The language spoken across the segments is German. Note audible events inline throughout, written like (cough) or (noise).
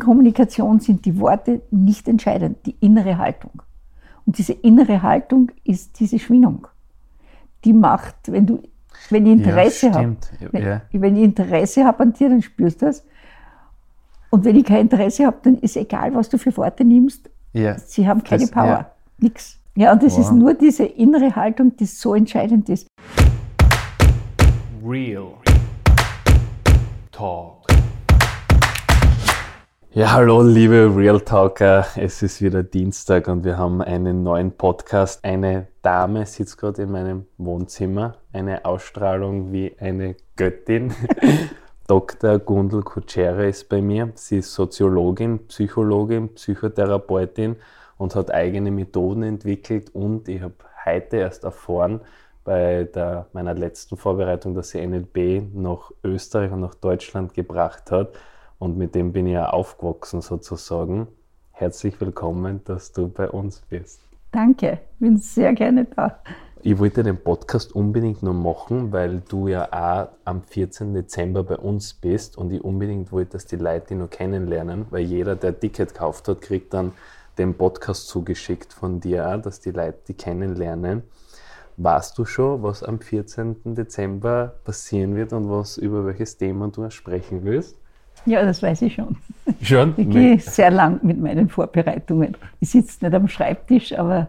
Kommunikation sind die Worte nicht entscheidend, die innere Haltung. Und diese innere Haltung ist diese Schwingung. Die macht, wenn du, wenn ich Interesse ja, habe, wenn, ja. wenn, ich Interesse habe an dir, dann spürst du das. Und wenn ich kein Interesse habe, dann ist egal, was du für Worte nimmst. Ja. Sie haben keine das, Power. Nix. Ja, und es wow. ist nur diese innere Haltung, die so entscheidend ist. Real Talk. Ja, hallo liebe Real Talker, es ist wieder Dienstag und wir haben einen neuen Podcast. Eine Dame sitzt gerade in meinem Wohnzimmer, eine Ausstrahlung wie eine Göttin. (laughs) Dr. Gundel Kutschere ist bei mir. Sie ist Soziologin, Psychologin, Psychotherapeutin und hat eigene Methoden entwickelt und ich habe heute erst erfahren, bei der, meiner letzten Vorbereitung, dass sie NLP nach Österreich und nach Deutschland gebracht hat und mit dem bin ich ja aufgewachsen sozusagen. Herzlich willkommen, dass du bei uns bist. Danke, bin sehr gerne da. Ich wollte den Podcast unbedingt nur machen, weil du ja auch am 14. Dezember bei uns bist und ich unbedingt wollte, dass die Leute dich nur kennenlernen, weil jeder, der ein Ticket gekauft hat, kriegt dann den Podcast zugeschickt von dir auch, dass die Leute die kennenlernen. Weißt du schon, was am 14. Dezember passieren wird und was über welches Thema du sprechen willst? Ja, das weiß ich schon. Schon? Ich gehe sehr lang mit meinen Vorbereitungen. Ich sitze nicht am Schreibtisch, aber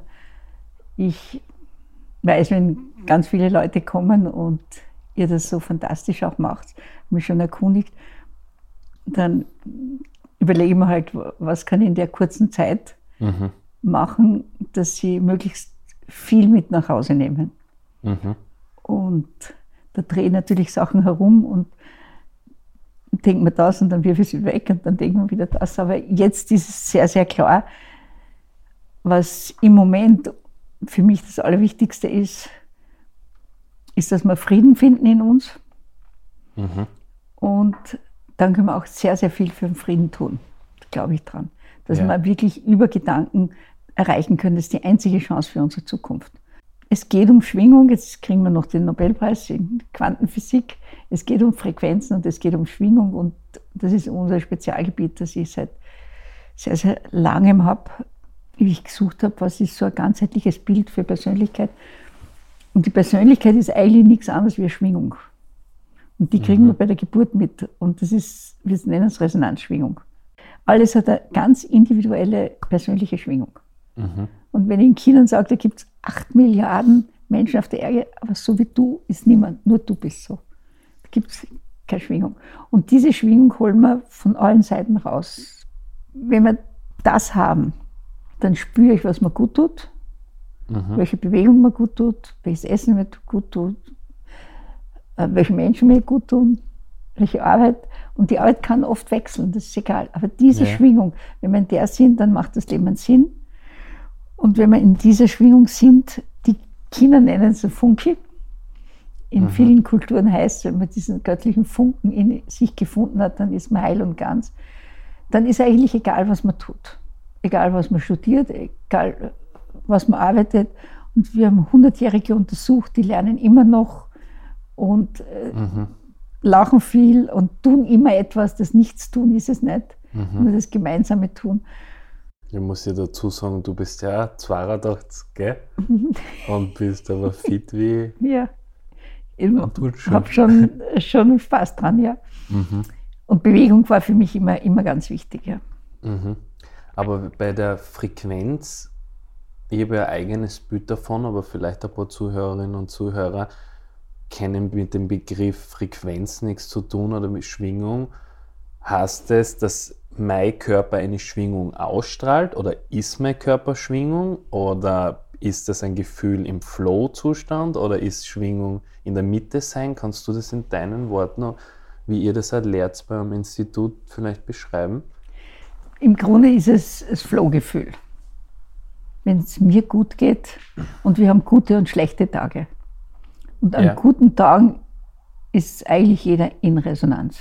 ich weiß, wenn ganz viele Leute kommen und ihr das so fantastisch auch macht, mich schon erkundigt, dann überlege ich mir halt, was kann ich in der kurzen Zeit mhm. machen, dass sie möglichst viel mit nach Hause nehmen. Mhm. Und da drehe ich natürlich Sachen herum und denkt man das und dann wirf ich sie weg und dann denkt man wieder das. Aber jetzt ist es sehr, sehr klar, was im Moment für mich das Allerwichtigste ist, ist, dass wir Frieden finden in uns. Mhm. Und dann können wir auch sehr, sehr viel für den Frieden tun. Da glaube ich dran. Dass ja. wir wirklich über Gedanken erreichen können. Das ist die einzige Chance für unsere Zukunft. Es geht um Schwingung, jetzt kriegen wir noch den Nobelpreis in Quantenphysik. Es geht um Frequenzen und es geht um Schwingung und das ist unser Spezialgebiet, das ich seit sehr, sehr langem habe, wie ich gesucht habe, was ist so ein ganzheitliches Bild für Persönlichkeit. Und die Persönlichkeit ist eigentlich nichts anderes wie Schwingung. Und die kriegen mhm. wir bei der Geburt mit. Und das ist, wir nennen es Resonanzschwingung. Alles hat eine ganz individuelle persönliche Schwingung. Mhm. Und wenn ich in Kindern sage, da gibt es acht Milliarden Menschen auf der Erde, aber so wie du ist niemand, nur du bist so. Da gibt es keine Schwingung. Und diese Schwingung holen wir von allen Seiten raus. Wenn wir das haben, dann spüre ich, was mir gut tut, mhm. welche Bewegung mir gut tut, welches Essen mir gut tut, äh, welche Menschen mir gut tun, welche Arbeit. Und die Arbeit kann oft wechseln, das ist egal. Aber diese ja. Schwingung, wenn wir in der sind, dann macht das Leben einen Sinn. Und wenn wir in dieser Schwingung sind, die Kinder nennen es Funke. In mhm. vielen Kulturen heißt es, wenn man diesen göttlichen Funken in sich gefunden hat, dann ist man heil und ganz. Dann ist eigentlich egal, was man tut. Egal, was man studiert, egal, was man arbeitet. Und wir haben Hundertjährige untersucht, die lernen immer noch und äh, mhm. lachen viel und tun immer etwas. Das Nichtstun ist es nicht, mhm. nur das gemeinsame Tun. Ich muss dir dazu sagen, du bist ja 82, gell? (laughs) Und bist aber fit wie. Ja. Ich habe schon, schon Spaß dran, ja. Mhm. Und Bewegung war für mich immer, immer ganz wichtig, ja. Mhm. Aber bei der Frequenz, ich habe ja ein eigenes Bild davon, aber vielleicht ein paar Zuhörerinnen und Zuhörer kennen mit dem Begriff Frequenz nichts zu tun oder mit Schwingung. Heißt es, dass mein Körper eine Schwingung ausstrahlt oder ist mein Körper Schwingung oder ist das ein Gefühl im Flow-Zustand oder ist Schwingung in der Mitte sein? Kannst du das in deinen Worten, wie ihr das halt lehrt beim Institut, vielleicht beschreiben? Im Grunde ist es das Flow-Gefühl. Wenn es mir gut geht und wir haben gute und schlechte Tage. Und an ja. guten Tagen ist eigentlich jeder in Resonanz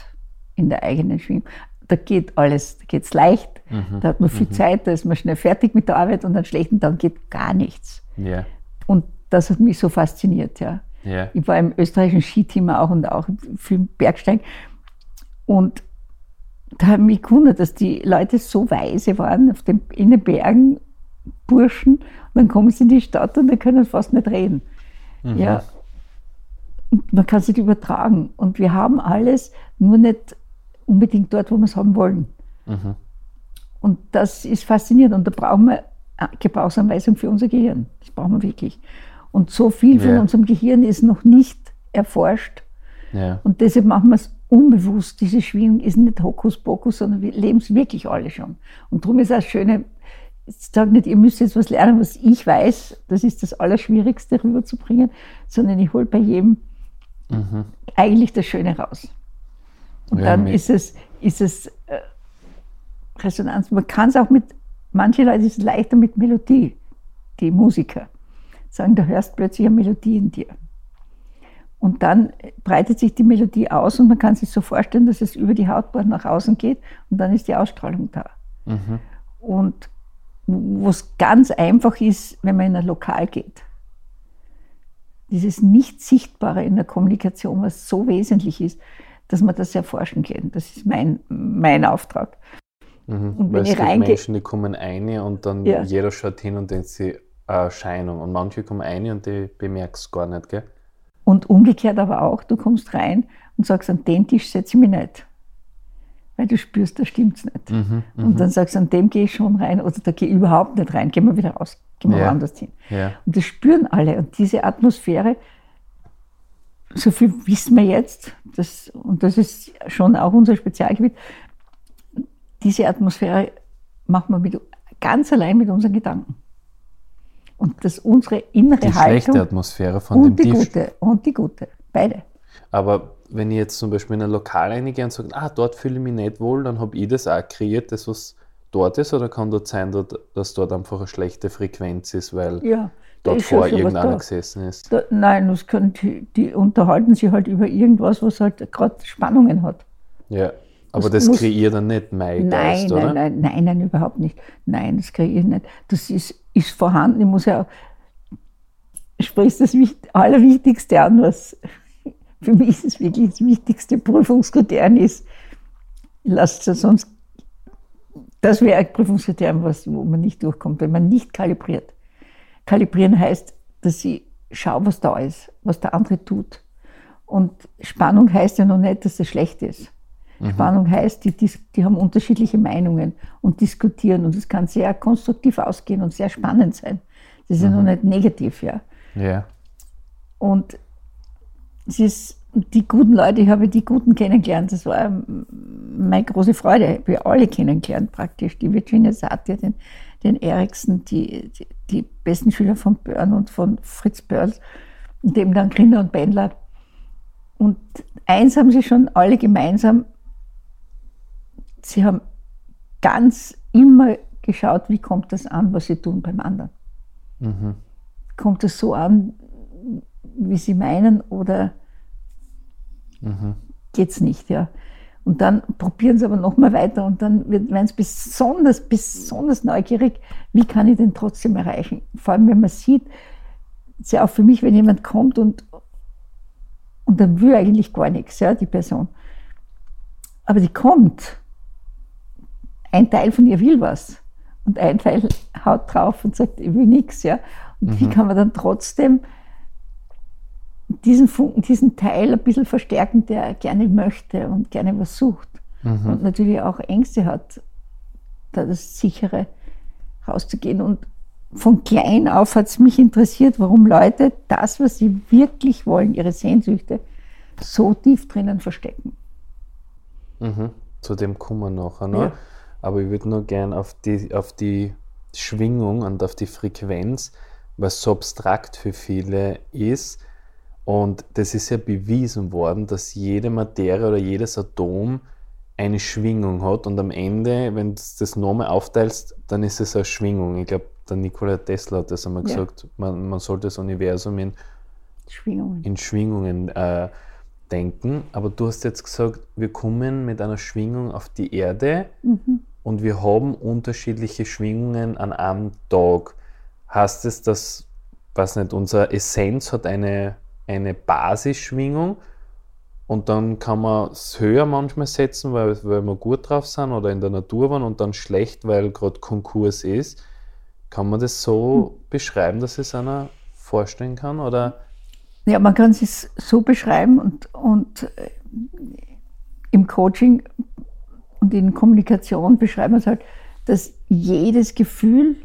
in der eigenen Schwingung da geht alles, da geht es leicht, mhm. da hat man viel mhm. Zeit, da ist man schnell fertig mit der Arbeit und an schlechten Tagen geht gar nichts. Yeah. Und das hat mich so fasziniert, ja. Yeah. Ich war im österreichischen Skiteam auch und auch viel Bergsteigen. Und da habe ich mich gewundert, dass die Leute so weise waren auf dem, in den Bergen, Burschen, und dann kommen sie in die Stadt und dann können fast nicht reden. Mhm. Ja. Und man kann es nicht übertragen. Und wir haben alles, nur nicht unbedingt dort, wo wir es haben wollen. Mhm. Und das ist faszinierend. Und da brauchen wir eine Gebrauchsanweisung für unser Gehirn. Das brauchen wir wirklich. Und so viel von Ja. unserem Gehirn ist noch nicht erforscht. Ja. Und deshalb machen wir es unbewusst. Diese Schwingung ist nicht Hokuspokus, sondern wir leben es wirklich alle schon. Und darum ist das Schöne, ich sage nicht, ihr müsst jetzt was lernen, was ich weiß. Das ist das Allerschwierigste rüberzubringen, sondern ich hole bei jedem Mhm. eigentlich das Schöne raus. Und dann ist es, ist es äh, Resonanz. Man kann es auch mit, manche Leute ist es leichter mit Melodie, die Musiker sagen, da hörst plötzlich eine Melodie in dir. Und dann breitet sich die Melodie aus und man kann sich so vorstellen, dass es über die Hautbahn nach außen geht und dann ist die Ausstrahlung da. Mhm. Und wo es ganz einfach ist, wenn man in ein Lokal geht. Dieses Nicht-Sichtbare in der Kommunikation, was so wesentlich ist, dass man das erforschen kann. Das ist mein, mein Auftrag. Mhm. Und wenn es ich reingehe- Menschen, die kommen rein und dann Ja. jeder schaut hin und denkt eine Erscheinung. Und manche kommen rein und die bemerkst es gar nicht, gell? Und umgekehrt aber auch, du kommst rein und sagst, an den Tisch setze ich mich nicht. Weil du spürst, da stimmt es nicht. Mhm. Und dann sagst du, an dem gehe ich schon rein oder da gehe ich überhaupt nicht rein, gehen wir wieder raus, gehen wir Ja. woanders hin. Ja. Und das spüren alle. Und diese Atmosphäre, so viel wissen wir jetzt, das, und das ist schon auch unser Spezialgebiet, diese Atmosphäre machen wir mit, ganz allein mit unseren Gedanken. Und dass unsere innere Die schlechte Haltung Atmosphäre von dem und die Tisch. gute, und die gute, beide. Aber wenn ich jetzt zum Beispiel in ein Lokal reingehe und sage, ah, dort fühle ich mich nicht wohl, dann habe ich das auch kreiert, das was dort ist, oder kann dort sein, dass dort einfach eine schlechte Frequenz ist, weil Ja, dort vor irgendeiner da. gesessen ist? Da, nein, das können die, die unterhalten sich halt über irgendwas, was halt gerade Spannungen hat. Ja. Aber Das das, kreiert dann nicht mein Nein, Geist, nein, oder? nein, nein, nein, überhaupt nicht. Nein, das ich nicht. Das ist, ist vorhanden. Ich muss ja sprichst das Wicht- Allerwichtigste an, was (laughs) für mich ist es wirklich das wichtigste Prüfungskriterium ist. Lasst es sonst, das wäre ein Prüfungskriterium, was, wo man nicht durchkommt, wenn man nicht kalibriert. Kalibrieren heißt, dass ich schaue, was da ist, was der andere tut. Und Spannung heißt ja noch nicht, dass es schlecht ist. Spannung heißt, die, die haben unterschiedliche Meinungen und diskutieren und es kann sehr konstruktiv ausgehen und sehr spannend sein. Das ist ja noch nicht negativ, ja. Ja. Und es ist, die guten Leute, ich habe die Guten kennengelernt, das war ähm, meine große Freude, ich habe alle kennengelernt praktisch, die Virginia Satir, den, den Eriksen, die, die, die besten Schüler von Börn und von Fritz Börls und eben dann Grinder und Bendler. Und eins haben sie schon alle gemeinsam, sie haben ganz immer geschaut, wie kommt das an, was sie tun beim anderen. Mhm. Kommt es so an, wie sie meinen oder Mhm. geht es nicht, ja. Und dann probieren sie aber nochmal weiter und dann werden sie besonders, besonders neugierig, wie kann ich den trotzdem erreichen. Vor allem, wenn man sieht, ist ja auch für mich, wenn jemand kommt und, und dann will eigentlich gar nichts, ja, die Person. Aber die kommt. Ein Teil von ihr will was. Und ein Teil haut drauf und sagt, ich will nichts, ja. Und wie kann man dann trotzdem diesen, Funken, diesen Teil ein bisschen verstärken, der gerne möchte und gerne was sucht. Und natürlich auch Ängste hat, da das sichere rauszugehen. Und von klein auf hat es mich interessiert, warum Leute das, was sie wirklich wollen, ihre Sehnsüchte, so tief drinnen verstecken. Mhm. Zu dem kommen wir nachher noch. Ja. Aber ich würde nur gern auf die, auf die Schwingung und auf die Frequenz, was so abstrakt für viele ist. Und das ist ja bewiesen worden, dass jede Materie oder jedes Atom eine Schwingung hat. Und am Ende, wenn du das nochmal aufteilst, dann ist es eine Schwingung. Ich glaube, der Nikola Tesla hat das einmal Ja. gesagt, man, man sollte das Universum in Schwingungen. in Schwingungen äh, denken. Aber du hast jetzt gesagt, wir kommen mit einer Schwingung auf die Erde und wir haben unterschiedliche Schwingungen an einem Tag. Heißt es, dass, weiß nicht, unsere Essenz hat eine, eine Basisschwingung und dann kann man es höher manchmal setzen, weil, weil wir gut drauf sind oder in der Natur waren und dann schlecht, weil gerade Konkurs ist. Kann man das so hm. beschreiben, dass es einer vorstellen kann? Oder? Ja, man kann es so beschreiben und, und äh, im Coaching und in Kommunikation beschreiben wir es halt, dass jedes Gefühl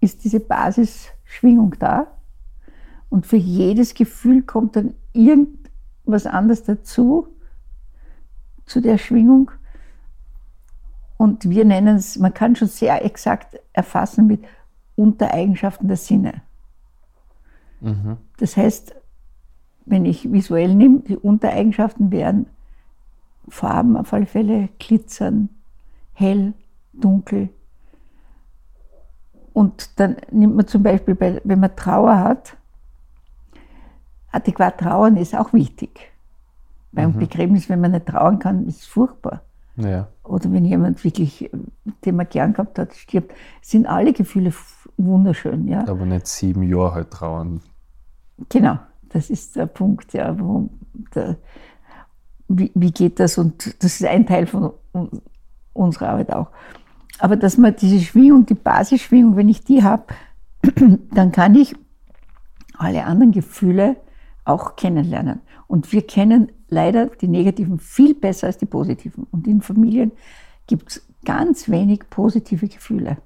ist diese Basisschwingung da und für jedes Gefühl kommt dann irgendein was anderes dazu, zu der Schwingung. Und wir nennen es, man kann schon sehr exakt erfassen mit Untereigenschaften der Sinne. Mhm. Das heißt, wenn ich visuell nehme, die Untereigenschaften wären Farben auf alle Fälle, glitzern, hell, dunkel. Und dann nimmt man zum Beispiel, wenn man Trauer hat, adäquat trauern ist auch wichtig. Beim mhm. Begräbnis, wenn man nicht trauern kann, ist es furchtbar. Ja. Oder wenn jemand wirklich, den man gern gehabt hat, stirbt, sind alle Gefühle wunderschön. Ja. Aber nicht sieben Jahre halt trauern. Genau, das ist der Punkt, ja, warum der, wie, wie geht das? Und das ist ein Teil von unserer Arbeit auch. Aber dass man diese Schwingung, die Basisschwingung, wenn ich die habe, (clears throat) dann kann ich alle anderen Gefühle auch kennenlernen. Und wir kennen leider die negativen viel besser als die positiven. Und in Familien gibt es ganz wenig positive Gefühle.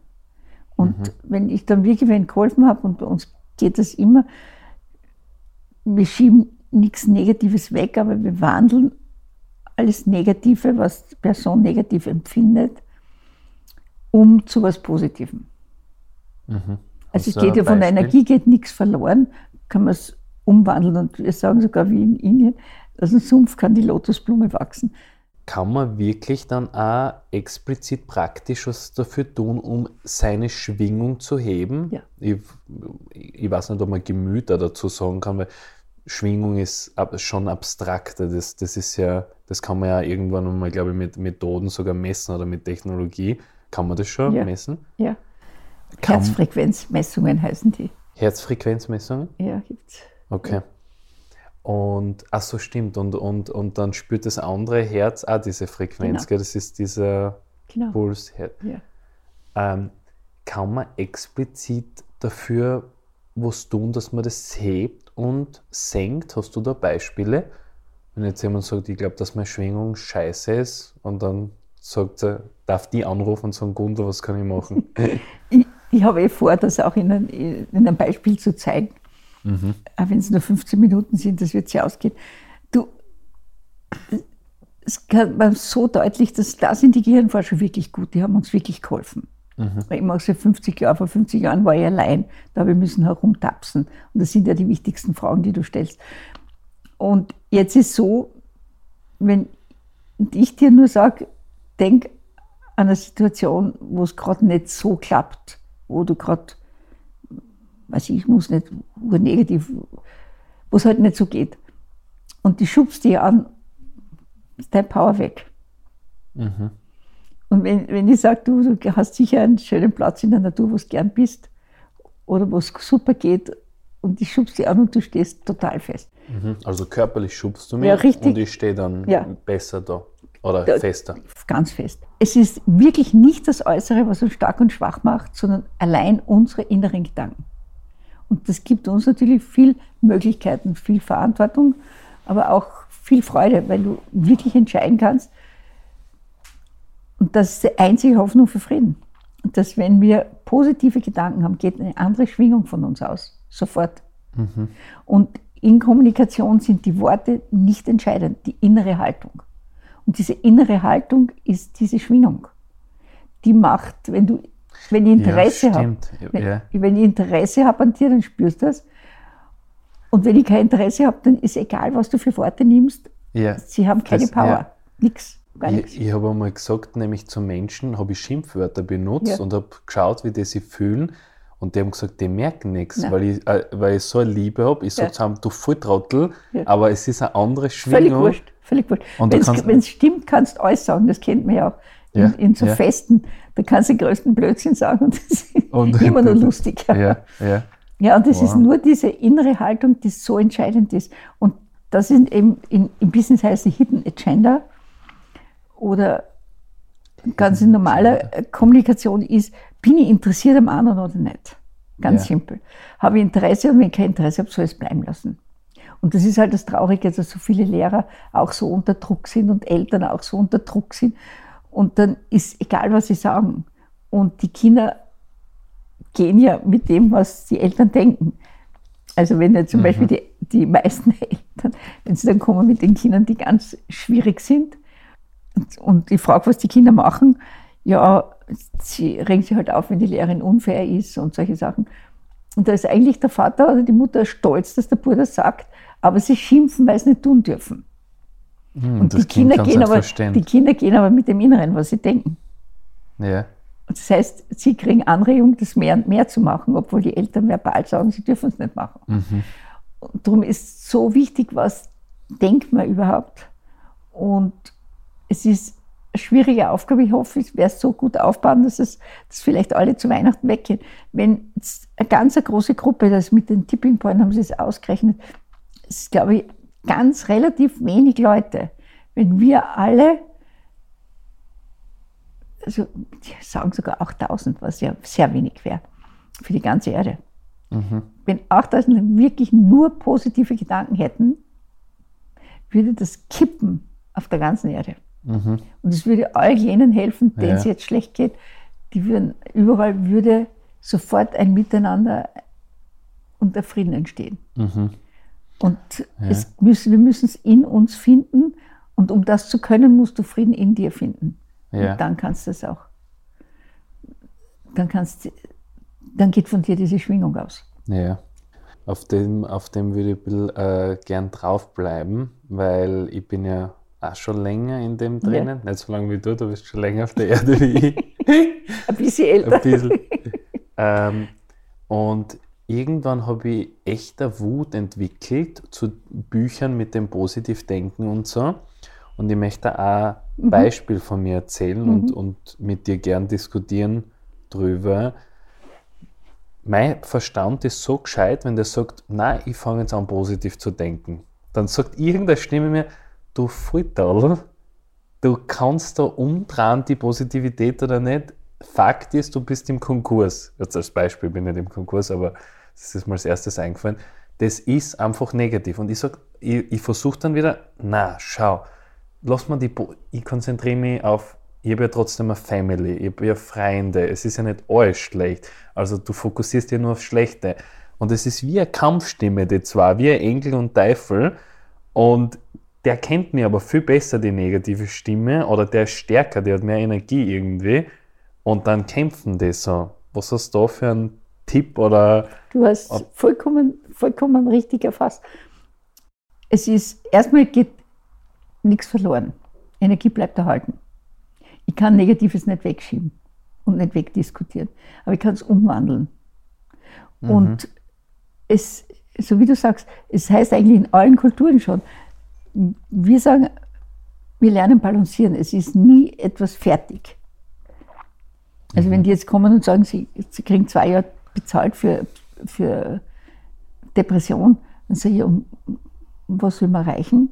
Und mhm. wenn ich dann wirklich wen geholfen habe, und bei uns geht das immer, wir schieben nichts Negatives weg, aber wir wandeln alles Negative, was die Person negativ empfindet, um zu was Positivem. Mhm. Also es geht ja von der Energie geht nichts verloren, kann man es umwandeln. Und wir sagen sogar wie in Indien, aus dem Sumpf kann die Lotusblume wachsen. Kann man wirklich dann auch explizit praktisch was dafür tun, um seine Schwingung zu heben? Ja. Ich, ich weiß nicht, ob man Gemüter dazu sagen kann, weil Schwingung ist schon abstrakter. Das, das ist ja, das kann man ja irgendwann mal, glaube ich, mit Methoden sogar messen oder mit Technologie. Kann man das schon ja. messen? Ja. Herzfrequenzmessungen heißen die. Herzfrequenzmessungen? Ja, gibt es. Okay. Und, ach so, stimmt. Und, und, und dann spürt das andere Herz auch diese Frequenz, genau. Das ist dieser genau. Puls. Ja. Ähm, kann man explizit dafür was tun, dass man das hebt und senkt? Hast du da Beispiele? Wenn jetzt jemand sagt, ich glaube, dass meine Schwingung scheiße ist und dann sagt er, darf die anrufen und sagen, Gunther, was kann ich machen? (laughs) ich, ich habe eh vor, das auch in, ein, in einem Beispiel zu zeigen. Mhm. Auch wenn es nur 15 Minuten sind, das wird sich ausgehen. Du, es kann man so deutlich, dass da sind die Gehirnforscher wirklich gut, die haben uns wirklich geholfen. Mhm. Ich mache seit 50 Jahren, vor 50 Jahren war ich allein, da ich müssen herumtapsen. Und das sind ja die wichtigsten Fragen, die du stellst. Und jetzt ist so, wenn ich dir nur sage, denk an eine Situation, wo es gerade nicht so klappt, wo du gerade weiß ich, muss nicht negativ, wo es halt nicht so geht. Und die schubst dich an, ist dein Power weg. Mhm. Und wenn, wenn ich sage, du, du hast sicher einen schönen Platz in der Natur, wo du gern bist oder wo es super geht und ich schubst dich an und du stehst total fest. Mhm. Also körperlich schubst du mich ja, richtig. und ich stehe dann ja. besser da oder da, fester. Ganz fest. Es ist wirklich nicht das Äußere, was uns stark und schwach macht, sondern allein unsere inneren Gedanken. Und das gibt uns natürlich viel Möglichkeiten, viel Verantwortung, aber auch viel Freude, weil du wirklich entscheiden kannst. Und das ist die einzige Hoffnung für Frieden. Und dass, wenn wir positive Gedanken haben, geht eine andere Schwingung von uns aus. Sofort. Mhm. Und in Kommunikation sind die Worte nicht entscheidend, die innere Haltung. Und diese innere Haltung ist diese Schwingung. Die macht, wenn du wenn ich Interesse ja, habe, wenn, ja. wenn, ich Interesse habe an dir, dann spürst du das. Und wenn ich kein Interesse habe, dann ist egal, was du für Worte nimmst. Ja. Sie haben keine das, Power. Nix. Gar ich, ich habe einmal gesagt, nämlich zu Menschen habe ich Schimpfwörter benutzt und habe geschaut, wie die sich fühlen. Und die haben gesagt, die merken nichts, weil ich, äh, weil ich so eine Liebe habe. Ich sage ja. du Volltrottel, ja. aber es ist eine andere Schwingung. Völlig wurscht, völlig wurscht. Wenn es stimmt, kannst du alles sagen, das kennt man ja auch in, ja, in so ja. Festen, da kannst du den größten Blödsinn sagen und das ist und, (laughs) immer nur lustig. Ja, ja. ja und das wow. ist nur diese innere Haltung, die so entscheidend ist. Und das ist eben in, im Business heißt die Hidden Agenda oder ganz normale Kommunikation ist, bin ich interessiert am anderen oder nicht? Ganz ja. simpel. Habe ich Interesse und wenn ich kein Interesse habe, soll ich es bleiben lassen. Und das ist halt das Traurige, dass so viele Lehrer auch so unter Druck sind und Eltern auch so unter Druck sind. Und dann ist egal, was sie sagen. Und die Kinder gehen ja mit dem, was die Eltern denken. Also wenn jetzt zum mhm. Beispiel die, die meisten (laughs) Eltern, wenn sie dann kommen mit den Kindern, die ganz schwierig sind, und, und ich frage, was die Kinder machen, ja, sie regen sich halt auf, wenn die Lehrerin unfair ist und solche Sachen. Und da ist eigentlich der Vater oder die Mutter stolz, dass der Bruder sagt, aber sie schimpfen, weil sie nicht tun dürfen. Hm, und die Kinder, gehen aber, die Kinder gehen aber mit dem Inneren, was sie denken. Ja. Das heißt, sie kriegen Anregung, das mehr und mehr zu machen, obwohl die Eltern verbal sagen, sie dürfen es nicht machen. Mhm. Und darum ist so wichtig, was denkt man überhaupt. Und es ist eine schwierige Aufgabe. Ich hoffe, ich werde es so gut aufbauen, dass es dass vielleicht alle zu Weihnachten weggehen. Wenn eine ganz eine große Gruppe, das mit den Tipping Point haben sie es ausgerechnet, ist, glaube ich, ganz relativ wenig Leute. Wenn wir alle also die sagen sogar 8000, was ja sehr wenig wäre für die ganze Erde. Mhm. Wenn 8000 wirklich nur positive Gedanken hätten, würde das kippen auf der ganzen Erde. Mhm. Und es würde all jenen helfen, denen ja. es jetzt schlecht geht. Die würden, überall würde sofort ein Miteinander und der Frieden entstehen. Mhm. Und ja. müssen, wir müssen es in uns finden. Und um das zu können, musst du Frieden in dir finden. Ja. Und dann kannst du es auch. Dann, kannst, dann geht von dir diese Schwingung aus. Ja. Auf dem, auf dem würde ich ein bisschen, äh, gern draufbleiben, weil ich bin ja auch schon länger in dem drinnen. Ja. Nicht so lange wie du, du bist schon länger auf der Erde wie ich. (laughs) ein bisschen älter. Ein bisschen. Ähm, und irgendwann habe ich echter Wut entwickelt zu Büchern mit dem Positivdenken und so. Und ich möchte auch ein mhm. Beispiel von mir erzählen mhm. und, und mit dir gern diskutieren drüber. Mein Verstand ist so gescheit, wenn der sagt, nein, ich fange jetzt an, positiv zu denken. Dann sagt irgendeine Stimme mir, du Futterl, du kannst da umdrehen, die Positivität oder nicht. Fakt ist, du bist im Konkurs. Jetzt als Beispiel bin ich nicht im Konkurs, aber das ist mir als erstes eingefallen. Das ist einfach negativ. Und ich sage, ich, ich versuche dann wieder, na, schau, lass mal die, ich konzentriere mich auf, ich habe ja trotzdem eine Family, ich habe ja Freunde, es ist ja nicht alles schlecht. Also du fokussierst ja nur auf Schlechte. Und es ist wie eine Kampfstimme, die zwar, wie ein Engel und Teufel. Und der kennt mir aber viel besser die negative Stimme oder der ist stärker, der hat mehr Energie irgendwie. Und dann kämpfen die so. Was hast du da für einen Tipp oder? Du hast vollkommen, vollkommen richtig erfasst. Es ist, erstmal geht nichts verloren. Energie bleibt erhalten. Ich kann Negatives nicht wegschieben und nicht wegdiskutieren, aber ich kann es umwandeln. Mhm. Und es, so wie du sagst, es heißt eigentlich in allen Kulturen schon, wir sagen, wir lernen balancieren. Es ist nie etwas fertig. Also mhm. wenn die jetzt kommen und sagen, sie, sie kriegen zwei Jahre bezahlt für, für Depression, dann sage ich, um, was will man erreichen?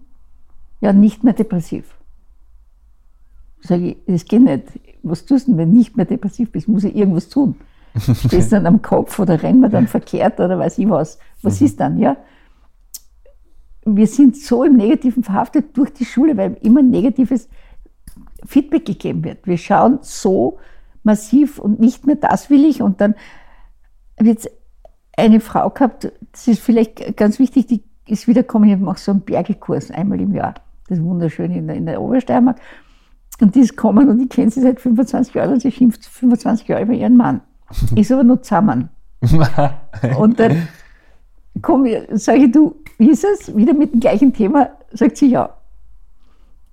ja, nicht mehr depressiv. Sag ich, das geht nicht. Was tust du denn, wenn du nicht mehr depressiv bist? Muss ich irgendwas tun? (laughs) Stehst du dann am Kopf oder rennen wir dann verkehrt oder weiß ich was? Was mhm. ist dann, ja? Wir sind so im Negativen verhaftet durch die Schule, weil immer negatives Feedback gegeben wird. Wir schauen so massiv und nicht mehr das will ich und dann wird es eine Frau gehabt, das ist vielleicht ganz wichtig, die ist wiedergekommen, ich mache so einen Bergekurs einmal im Jahr. Das ist wunderschön in der, in der Obersteiermark. Und die ist gekommen und ich kenne sie seit 25 Jahren und sie schimpft 25 Jahre über ihren Mann. (laughs) Ist aber nur zusammen. und dann sage ich, du, wie ist es? Wieder mit dem gleichen Thema? Sagt sie ja.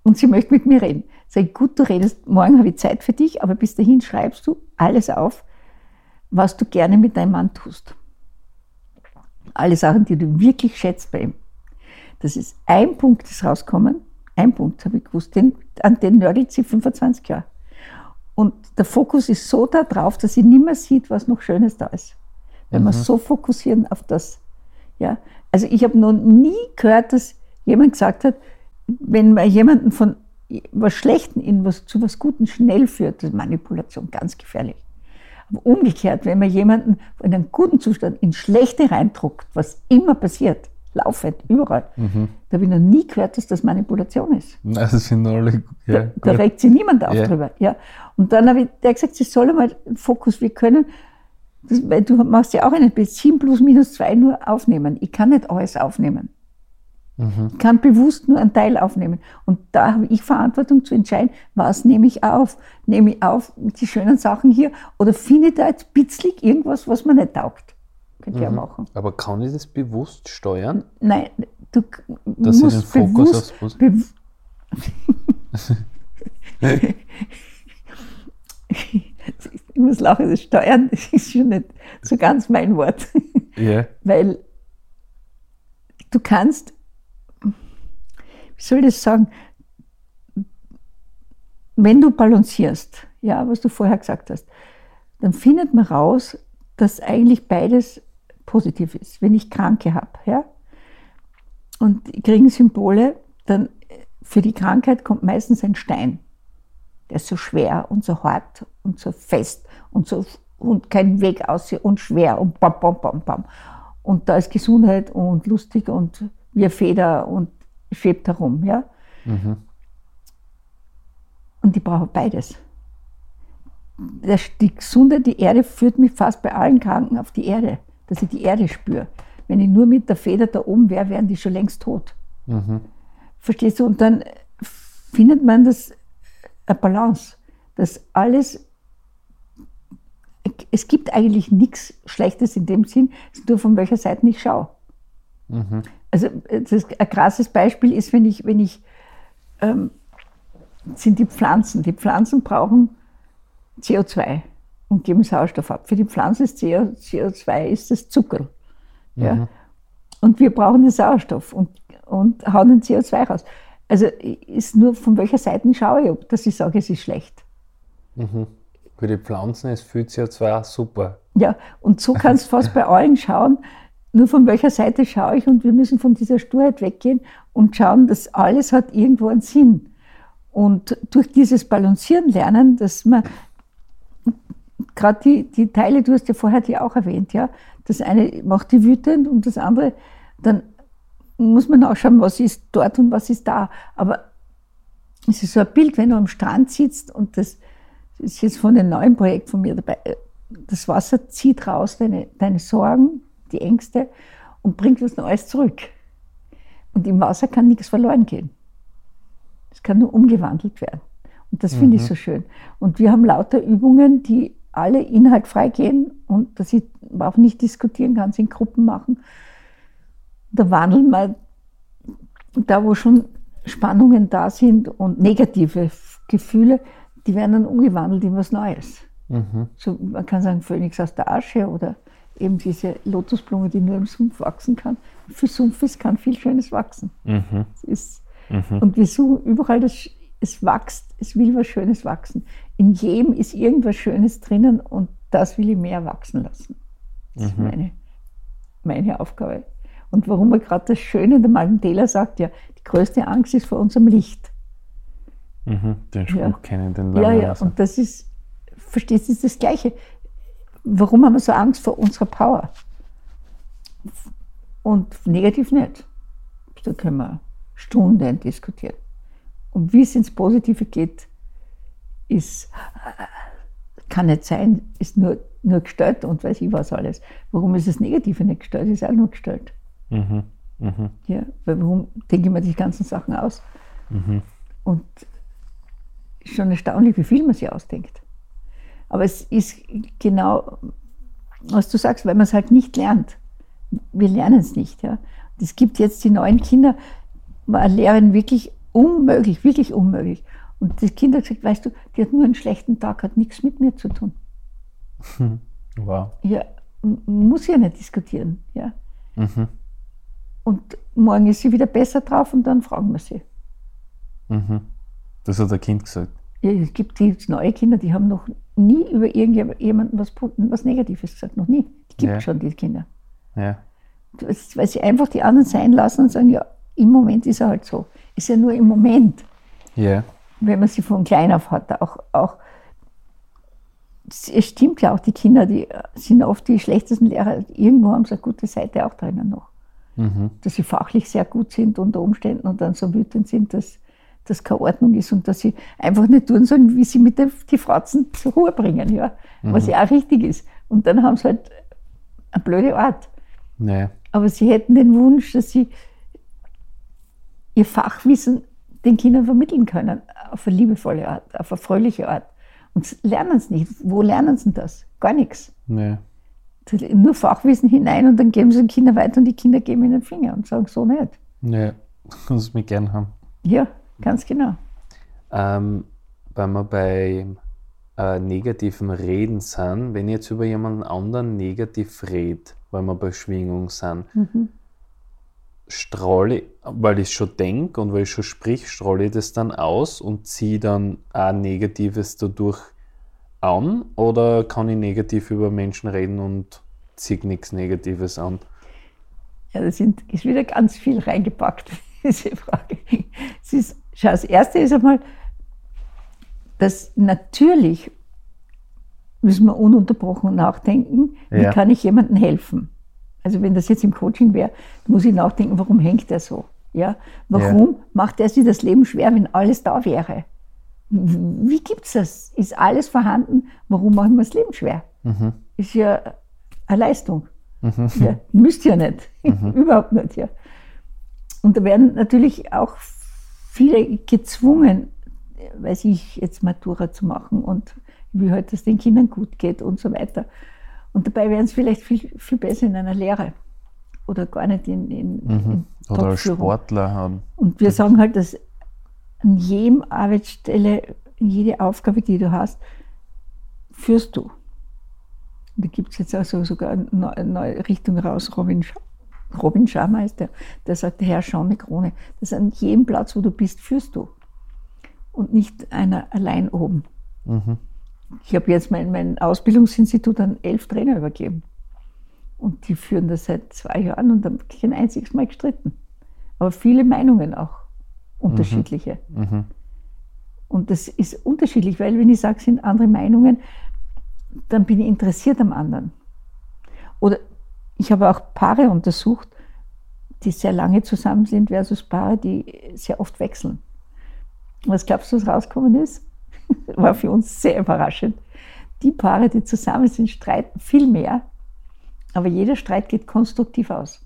Und sie möchte mit mir reden. Sag ich, gut, du redest, morgen habe ich Zeit für dich, aber bis dahin schreibst du alles auf, was du gerne mit deinem Mann tust. Alle Sachen, die du wirklich schätzt bei ihm. Das ist ein Punkt, ist rausgekommen. Ein Punkt habe ich gewusst, den, an den nördelt sie 25 Jahre. Und der Fokus ist so da drauf, dass sie nicht mehr sieht, was noch Schönes da ist. Wenn mhm. wir so fokussieren auf das. Ja? Also ich habe noch nie gehört, dass jemand gesagt hat, wenn man jemanden von was Schlechten in was, zu was Guten schnell führt, das ist Manipulation ganz gefährlich. Aber umgekehrt, wenn man jemanden in einem guten Zustand in Schlechte reindruckt, was immer passiert, laufend, überall, Mhm. da habe ich noch nie gehört, dass das Manipulation ist. Das sind alle. Ja, Da, da regt sich niemand auf Ja. drüber. Ja. Und dann habe ich der gesagt, sie soll einmal Fokus, wir können, das, weil du machst ja auch einen Bild, 7 plus minus 2 nur aufnehmen. Ich kann nicht alles aufnehmen. Mhm. Ich kann bewusst nur einen Teil aufnehmen. Und da habe ich Verantwortung zu entscheiden, was nehme ich auf? Nehme ich auf die schönen Sachen hier oder finde ich da jetzt bitzlig irgendwas, was mir nicht taugt? Könnte ich ja Mhm. machen. Aber kann ich das bewusst steuern? Nein, du Dass musst ich den Fokus bewusst, aufs Pos- bew ich muss lachen, das Steuern das ist schon nicht so ganz mein Wort. Ja. Weil du kannst, soll ich das sagen, wenn du balancierst, ja, was du vorher gesagt hast, dann findet man raus, dass eigentlich beides positiv ist. Wenn ich Kranke habe, ja, und kriegen Symbole, dann für die Krankheit kommt meistens ein Stein. Der ist so schwer und so hart und so fest und so und kein Weg aus und schwer und bam, bam, bam, bam. Und da ist Gesundheit und lustig und wie Feder und schwebt herum, ja. Mhm. Und ich brauche beides. Die gesunde, die Erde führt mich fast bei allen Kranken auf die Erde, dass ich die Erde spüre. Wenn ich nur mit der Feder da oben wäre, wären die schon längst tot. Mhm. Verstehst du? Und dann findet man das eine Balance, dass alles, es gibt eigentlich nichts Schlechtes in dem Sinn, es ist nur von welcher Seite ich schaue. Mhm. Also das, ein krasses Beispiel ist, wenn ich, wenn ich ähm, sind die Pflanzen. Die Pflanzen brauchen CO2 und geben Sauerstoff ab. Für die Pflanze ist CO, CO2 ist das Zucker. Ja? Mhm. Und wir brauchen den Sauerstoff und, und hauen den CO2 raus. Also ist nur von welcher Seite schaue ich, ob dass ich sage, es ist schlecht. Mhm. Für die Pflanzen ist viel CO2 auch super. Ja, und so kannst du fast bei allen schauen, nur von welcher Seite schaue ich und wir müssen von dieser Sturheit weggehen und schauen, dass alles hat irgendwo einen Sinn. Und durch dieses Balancieren lernen, dass man, gerade die, die Teile, du hast ja vorher die auch erwähnt, ja, das eine macht die wütend und das andere, dann muss man nachschauen, was ist dort und was ist da. Aber es ist so ein Bild, wenn du am Strand sitzt und das ist jetzt von dem neuen Projekt von mir dabei, das Wasser zieht raus deine, deine Sorgen, die Ängste und bringt das Neues zurück. Und im Wasser kann nichts verloren gehen. Es kann nur umgewandelt werden. Und das finde ich so schön. Und wir haben lauter Übungen, die alle inhaltfrei gehen und dass ich auch nicht diskutieren kann, es in Gruppen machen. Da wandeln wir da, wo schon Spannungen da sind und negative Gefühle, die werden dann umgewandelt in was Neues. Mhm. So, man kann sagen, Phönix aus der Asche oder eben diese Lotusblume, die nur im Sumpf wachsen kann. Für Sumpf ist, kann viel Schönes wachsen. Mhm. Ist, Mhm. Und wir suchen überall, das, es wächst, es will was Schönes wachsen. In jedem ist irgendwas Schönes drinnen und das will ich mehr wachsen lassen. Das ist Mhm. meine, meine Aufgabe. Und warum er gerade das Schöne, der Taylor sagt ja, die größte Angst ist vor unserem Licht. Mhm. Den Spruch Ja. kennen, den Ja, lernen ja, lassen. und das ist, verstehst du, ist das Gleiche. Warum haben wir so Angst vor unserer Power? Und negativ nicht. Da können wir Stunden diskutieren. Und wie es ins Positive geht, ist, kann nicht sein, ist nur, nur gestellt und weiß ich was alles. Warum ist das Negative nicht gestellt? Ist auch nur gestellt. Mhm. Mhm. Ja, weil warum denke ich mir die ganzen Sachen aus? Mhm. Und schon erstaunlich, wie viel man sich ausdenkt. Aber es ist genau, was du sagst, weil man es halt nicht lernt. Wir lernen es nicht. Ja. Und es gibt jetzt die neuen Kinder, war Lehrerin wirklich unmöglich, wirklich unmöglich. Und das Kind hat gesagt, weißt du, die hat nur einen schlechten Tag, hat nichts mit mir zu tun. (laughs) Wow. Ja, muss ja nicht diskutieren. Ja. Mhm. Und morgen ist sie wieder besser drauf und dann fragen wir sie. Mhm. Das hat der Kind gesagt. Ja, es gibt die neue Kinder, die haben noch nie über irgendjemanden was, was Negatives gesagt, noch nie. Die gibt Ja. schon, die Kinder. Ja. Das- Weil sie einfach die anderen sein lassen und sagen, ja, im Moment ist er halt so. Ist ja nur im Moment. Ja. Wenn man sie von klein auf hat, auch, auch es stimmt ja auch, die Kinder, die sind oft die schlechtesten Lehrer. Irgendwo haben sie eine gute Seite auch drinnen noch. Mhm. Dass sie fachlich sehr gut sind unter Umständen und dann so wütend sind, dass das keine Ordnung ist und dass sie einfach nicht tun sollen, wie sie mit den, die Fratzen zur Ruhe bringen, ja. Was ja auch richtig ist. Und dann haben sie halt eine blöde Art. Nee. Aber sie hätten den Wunsch, dass sie ihr Fachwissen den Kindern vermitteln können, auf eine liebevolle Art, auf eine fröhliche Art. Und lernen es nicht. Wo lernen sie das? Gar nichts. Nee. Nur Fachwissen hinein und dann geben sie den Kindern weiter und die Kinder geben ihnen den Finger und sagen so nicht. Nee. (laughs) Kannst du mich gern haben. Ja, ganz genau. Ähm, wenn wir bei äh, negativen Reden sind, wenn ich jetzt über jemanden anderen negativ rede, weil wir bei Schwingung sind, strahle, ich- weil ich schon denke und weil ich schon sprich, strahle ich das dann aus und ziehe dann auch Negatives dadurch an oder kann ich negativ über Menschen reden und ziehe nichts Negatives an? Ja, da sind, ist wieder ganz viel reingepackt, (laughs) diese Frage. Es ist, schau, das Erste ist einmal, dass natürlich müssen wir ununterbrochen nachdenken, wie Ja. kann ich jemandem helfen. Also wenn das jetzt im Coaching wäre, muss ich nachdenken, warum hängt er so? Ja? Warum macht er sich das Leben schwer, wenn alles da wäre? Wie gibt's das? Ist alles vorhanden? Warum machen wir das Leben schwer? Ist ja eine Leistung. Ja, müsst ja nicht. (laughs) Überhaupt nicht, ja. Und da werden natürlich auch viele gezwungen, weiß ich, jetzt Matura zu machen und wie halt es den Kindern gut geht und so weiter. Und dabei wären es vielleicht viel, viel besser in einer Lehre oder gar nicht in, in, in Oder als. Sportler haben. Und wir sagen halt, dass an jedem Arbeitsstelle, jede Aufgabe, die du hast, führst du. Und da gibt es jetzt auch so, sogar eine neue, Richtung raus, Robin, Scha Robin Sharma ist der, der sagt, der Herr schau eine Krone. Das an jedem Platz, wo du bist, führst du. Und nicht einer allein oben. Ich habe jetzt mein, mein Ausbildungsinstitut an elf Trainer übergeben. Und die führen das seit zwei Jahren und haben kein einziges Mal gestritten. Aber viele Meinungen auch unterschiedliche. Und das ist unterschiedlich, weil wenn ich sage, es sind andere Meinungen, dann bin ich interessiert am anderen. Oder ich habe auch Paare untersucht, die sehr lange zusammen sind, versus Paare, die sehr oft wechseln. Was glaubst du, was rausgekommen ist? (laughs) War für uns sehr überraschend. Die Paare, die zusammen sind, streiten viel mehr, aber jeder Streit geht konstruktiv aus.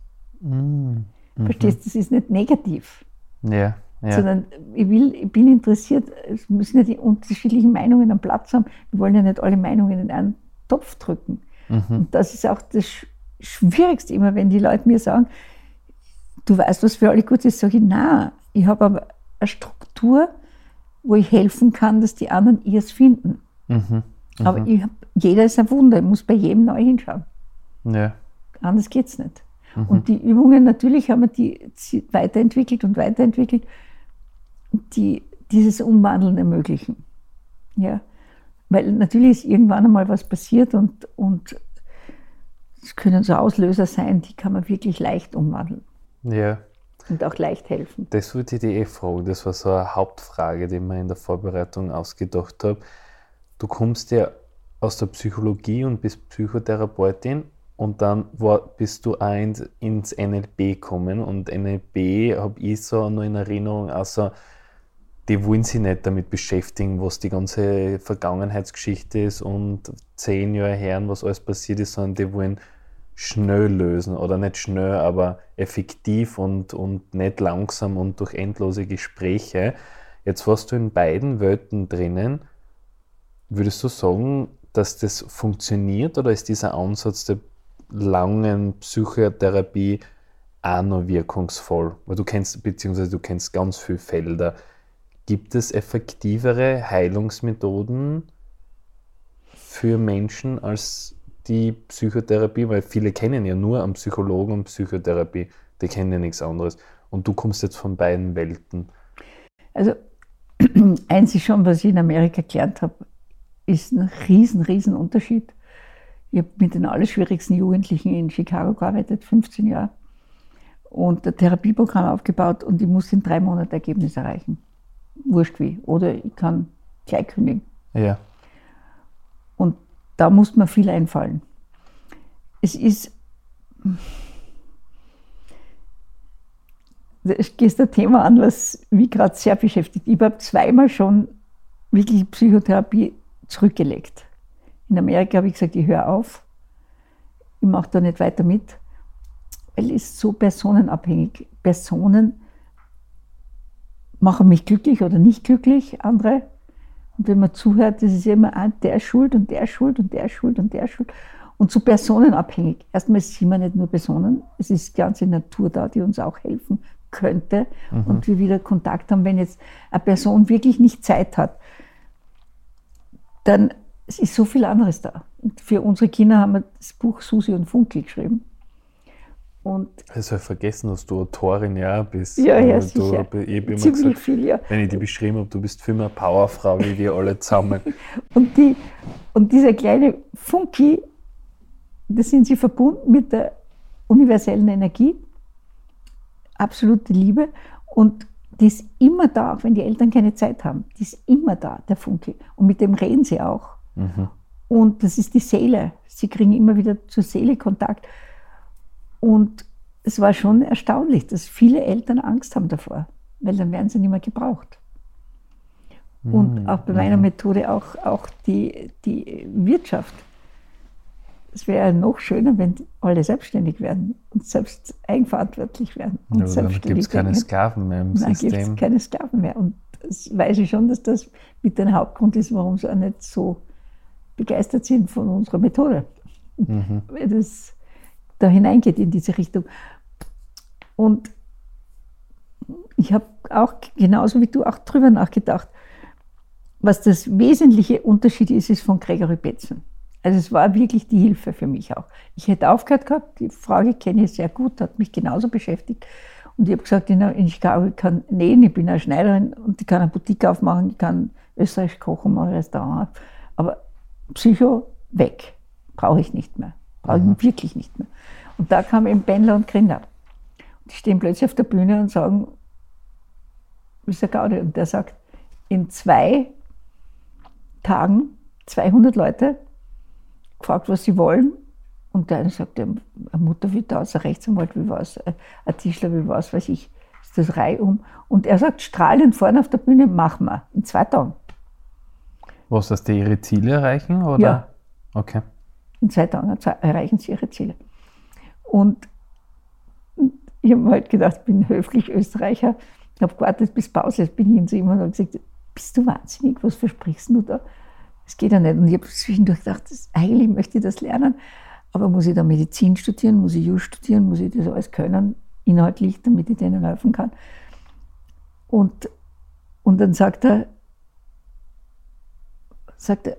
Verstehst du, das ist nicht negativ Ja, ja. sondern ich, will, ich bin interessiert, es müssen ja die unterschiedlichen Meinungen am Platz haben. Wir wollen ja nicht alle Meinungen in einen Topf drücken. Und das ist auch das Schwierigste immer, wenn die Leute mir sagen, du weißt, was für alle gut ist, sage ich, na, ich habe aber eine Struktur, wo ich helfen kann, dass die anderen ihrs finden. Aber ich hab, jeder ist ein Wunder, ich muss bei jedem neu hinschauen. ja. Anders geht es nicht. Und die Übungen, natürlich haben wir die weiterentwickelt und weiterentwickelt, die dieses Umwandeln ermöglichen. Ja. Weil natürlich ist irgendwann einmal was passiert und, und es können so Auslöser sein, die kann man wirklich leicht umwandeln ja. und auch leicht helfen. Das würde ich dir eh fragen. Das war so eine Hauptfrage, die mir in der Vorbereitung ausgedacht habe. Du kommst ja aus der Psychologie und bist Psychotherapeutin und dann war, bist du auch ins, NLP gekommen und NLP habe ich so noch in Erinnerung, also die wollen sich nicht damit beschäftigen, was die ganze Vergangenheitsgeschichte ist und zehn Jahre her, und was alles passiert ist, sondern die wollen schnell lösen oder nicht schnell, aber effektiv und, und nicht langsam und durch endlose Gespräche. Jetzt warst du in beiden Welten drinnen. Würdest du sagen, dass das funktioniert oder ist dieser Ansatz der langen Psychotherapie auch noch wirkungsvoll? Weil du kennst, beziehungsweise du kennst ganz viele Felder. Gibt es effektivere Heilungsmethoden für Menschen als die Psychotherapie? Weil viele kennen ja nur einen Psychologen und Psychotherapie, die kennen ja nichts anderes. Und du kommst jetzt von beiden Welten. Also (clears throat) eins ist schon, was ich in Amerika gelernt habe, ist ein riesen, riesen Unterschied. Ich habe mit den allerschwierigsten Jugendlichen in Chicago gearbeitet, 15 Jahre. und ein Therapieprogramm aufgebaut und ich muss in drei Monaten Ergebnis erreichen. Wurscht wie. Oder ich kann gleich kündigen. Ja. Und da muss mir viel einfallen. Es ist. Du gehst ein Thema an, was mich gerade sehr beschäftigt. Ich habe zweimal schon wirklich Psychotherapie zurückgelegt. In Amerika habe ich gesagt, ich höre auf. Ich mache da nicht weiter mit, weil es so personenabhängig. Personen machen mich glücklich oder nicht glücklich, andere. Und wenn man zuhört, das ist immer ah, der schuld und der schuld und der schuld und der schuld. Und so personenabhängig. Erstmal sind wir nicht nur Personen, es ist die ganze Natur da, die uns auch helfen könnte mhm. und wir wieder Kontakt haben. Wenn jetzt eine Person wirklich nicht Zeit hat, dann ist so viel anderes da. Und für unsere Kinder haben wir das Buch Susi und Funkel geschrieben. Und also vergessen, dass du Autorin ja bist. Ja, ja, du, sicher. Ich habe immer Ziemlich gesagt, viel, ja. wenn ich dich beschrieben habe, du bist viel mehr Powerfrau wie wir alle zusammen. (laughs) und, die, und dieser kleine Funky, da sind sie verbunden mit der universellen Energie, absolute Liebe und die ist immer da, auch wenn die Eltern keine Zeit haben. Die ist immer da, der Funke. Und mit dem reden sie auch. Mhm. Und das ist die Seele. Sie kriegen immer wieder zur Seele Kontakt. Und es war schon erstaunlich, dass viele Eltern Angst haben davor, weil dann werden sie nicht mehr gebraucht. Und mhm. auch bei meiner mhm. Methode auch, auch die, die Wirtschaft. Es wäre noch schöner, wenn alle selbstständig werden und selbst eigenverantwortlich werden. Und ja, dann gibt es keine Sklaven mehr im Nein, System. Dann gibt es keine Sklaven mehr. Und das weiß ich schon, dass das mit der Hauptgrund ist, warum sie auch nicht so begeistert sind von unserer Methode. Mhm. Weil das da hineingeht in diese Richtung. Und ich habe auch genauso wie du auch drüber nachgedacht, was das wesentliche Unterschied ist, ist von Gregory Betzen. Also es war wirklich die Hilfe für mich auch. Ich hätte aufgehört gehabt, die Frage kenne ich sehr gut, hat mich genauso beschäftigt. Und ich habe gesagt, ich kann nähen, ich bin eine Schneiderin und ich kann eine Boutique aufmachen, ich kann österreichisch kochen, mache ein Restaurant. Aber Psycho weg, brauche ich nicht mehr. Mhm. wirklich nicht mehr. Und da kam eben Bendler und Grinder. Die stehen plötzlich auf der Bühne und sagen, Mr. Gaudi, und der sagt, in zwei Tagen 200 Leute gefragt, was sie wollen. Und der eine sagt, eine Mutter wie das, ein Rechtsanwalt wie was, ein Tischler wie was, weiß ich, ist das um. Und er sagt, strahlend vorne auf der Bühne, machen wir, in zwei Tagen. Was, dass die ihre Ziele erreichen? Oder? Ja. Okay. In zwei Tagen erreichen sie ihre Ziele. Und ich habe mir halt gedacht, ich bin höflich Österreicher, ich habe gewartet bis Pause, jetzt bin ich zu ihm und gesagt, bist du wahnsinnig, was versprichst du da? Das geht ja nicht. Und ich habe zwischendurch gedacht, das, eigentlich möchte ich das lernen, aber muss ich da Medizin studieren, muss ich Jus studieren, muss ich das alles können, inhaltlich, damit ich denen helfen kann. Und, und dann sagt er, sagt er,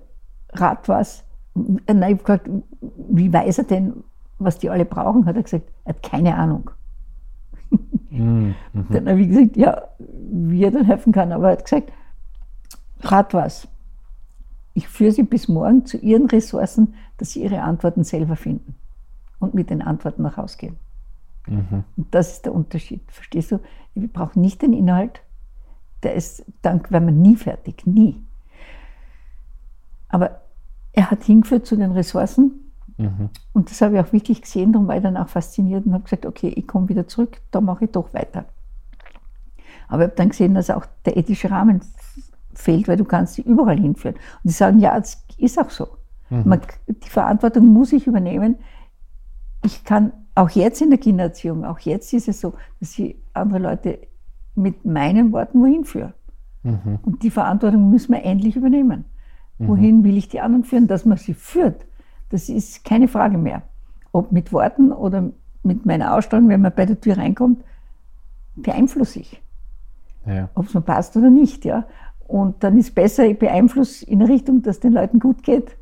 rat was. Äh, nein, ich habe gefragt, wie weiß er denn, was die alle brauchen? Hat er gesagt, er hat keine Ahnung. (laughs) Mhm. Dann habe ich gesagt, ja, wie er dann helfen kann. Aber er hat gesagt, rat was ich führe sie bis morgen zu ihren Ressourcen, dass sie ihre Antworten selber finden und mit den Antworten nach Hause gehen. Mhm. Und das ist der Unterschied. Verstehst du? Wir brauchen nicht den Inhalt, der ist, dann wären wir nie fertig, nie. Aber er hat hingeführt zu den Ressourcen mhm. und das habe ich auch wirklich gesehen, darum war ich dann auch fasziniert und habe gesagt, okay, ich komme wieder zurück, da mache ich doch weiter. Aber ich habe dann gesehen, dass auch der ethische Rahmen fehlt, weil du kannst sie überall hinführen. Und die sagen, ja, das ist auch so. Mhm. Man, die Verantwortung muss ich übernehmen. Ich kann auch jetzt in der Kindererziehung, auch jetzt ist es so, dass ich andere Leute mit meinen Worten wohin führe. Mhm. Und die Verantwortung müssen wir endlich übernehmen. Mhm. Wohin will ich die anderen führen? Dass man sie führt, das ist keine Frage mehr. Ob mit Worten oder mit meiner Ausstrahlung, wenn man bei der Tür reinkommt, beeinflusse ich. Ja. Ob es mir passt oder nicht. Ja? Und dann ist besser, ich beeinflusse in Richtung, dass den Leuten gut geht,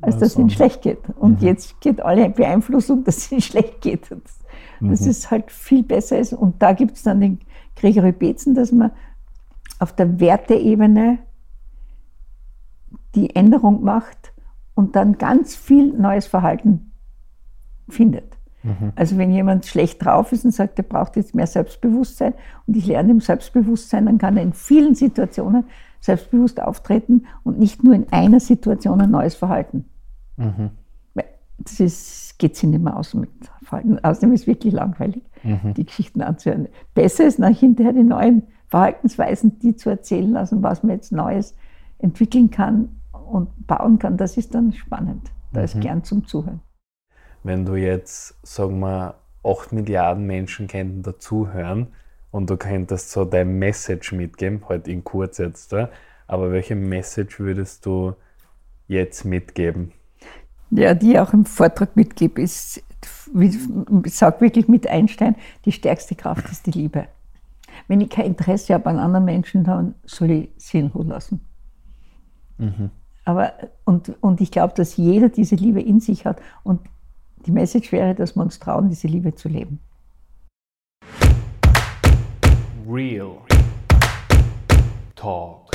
als dass es ihnen schlecht geht. Und mhm. jetzt geht alle Beeinflussung, dass es ihnen (laughs) schlecht geht. Und dass mhm. es halt viel besser ist. Und da gibt es dann den Gregory Betzen, dass man auf der Werteebene die Änderung macht und dann ganz viel neues Verhalten findet. Mhm. Also wenn jemand schlecht drauf ist und sagt, er braucht jetzt mehr Selbstbewusstsein und ich lerne ihm Selbstbewusstsein, dann kann er in vielen Situationen selbstbewusst auftreten und nicht nur in einer Situation ein neues Verhalten. Mhm. Das ist, geht sich nicht mehr aus mit Verhalten. Außerdem ist es wirklich langweilig, mhm. die Geschichten anzuhören. Besser ist nach hinterher die neuen Verhaltensweisen, die zu erzählen lassen, was man jetzt Neues entwickeln kann und bauen kann. Das ist dann spannend. Da mhm. ist gern zum Zuhören. Wenn du jetzt, sagen wir, 8 Milliarden Menschen könnten dazuhören und du könntest so dein Message mitgeben, halt in kurz jetzt da, aber welche Message würdest du jetzt mitgeben? Ja, die ich auch im Vortrag mitgebe, ist, ich sage wirklich mit Einstein, die stärkste Kraft ist die Liebe. Wenn ich kein Interesse habe an anderen Menschen, dann soll ich sie in Ruhe lassen. Mhm. Aber, und, und ich glaube, dass jeder diese Liebe in sich hat. Und die Message wäre, dass wir uns trauen, diese Liebe zu leben. Real Talk.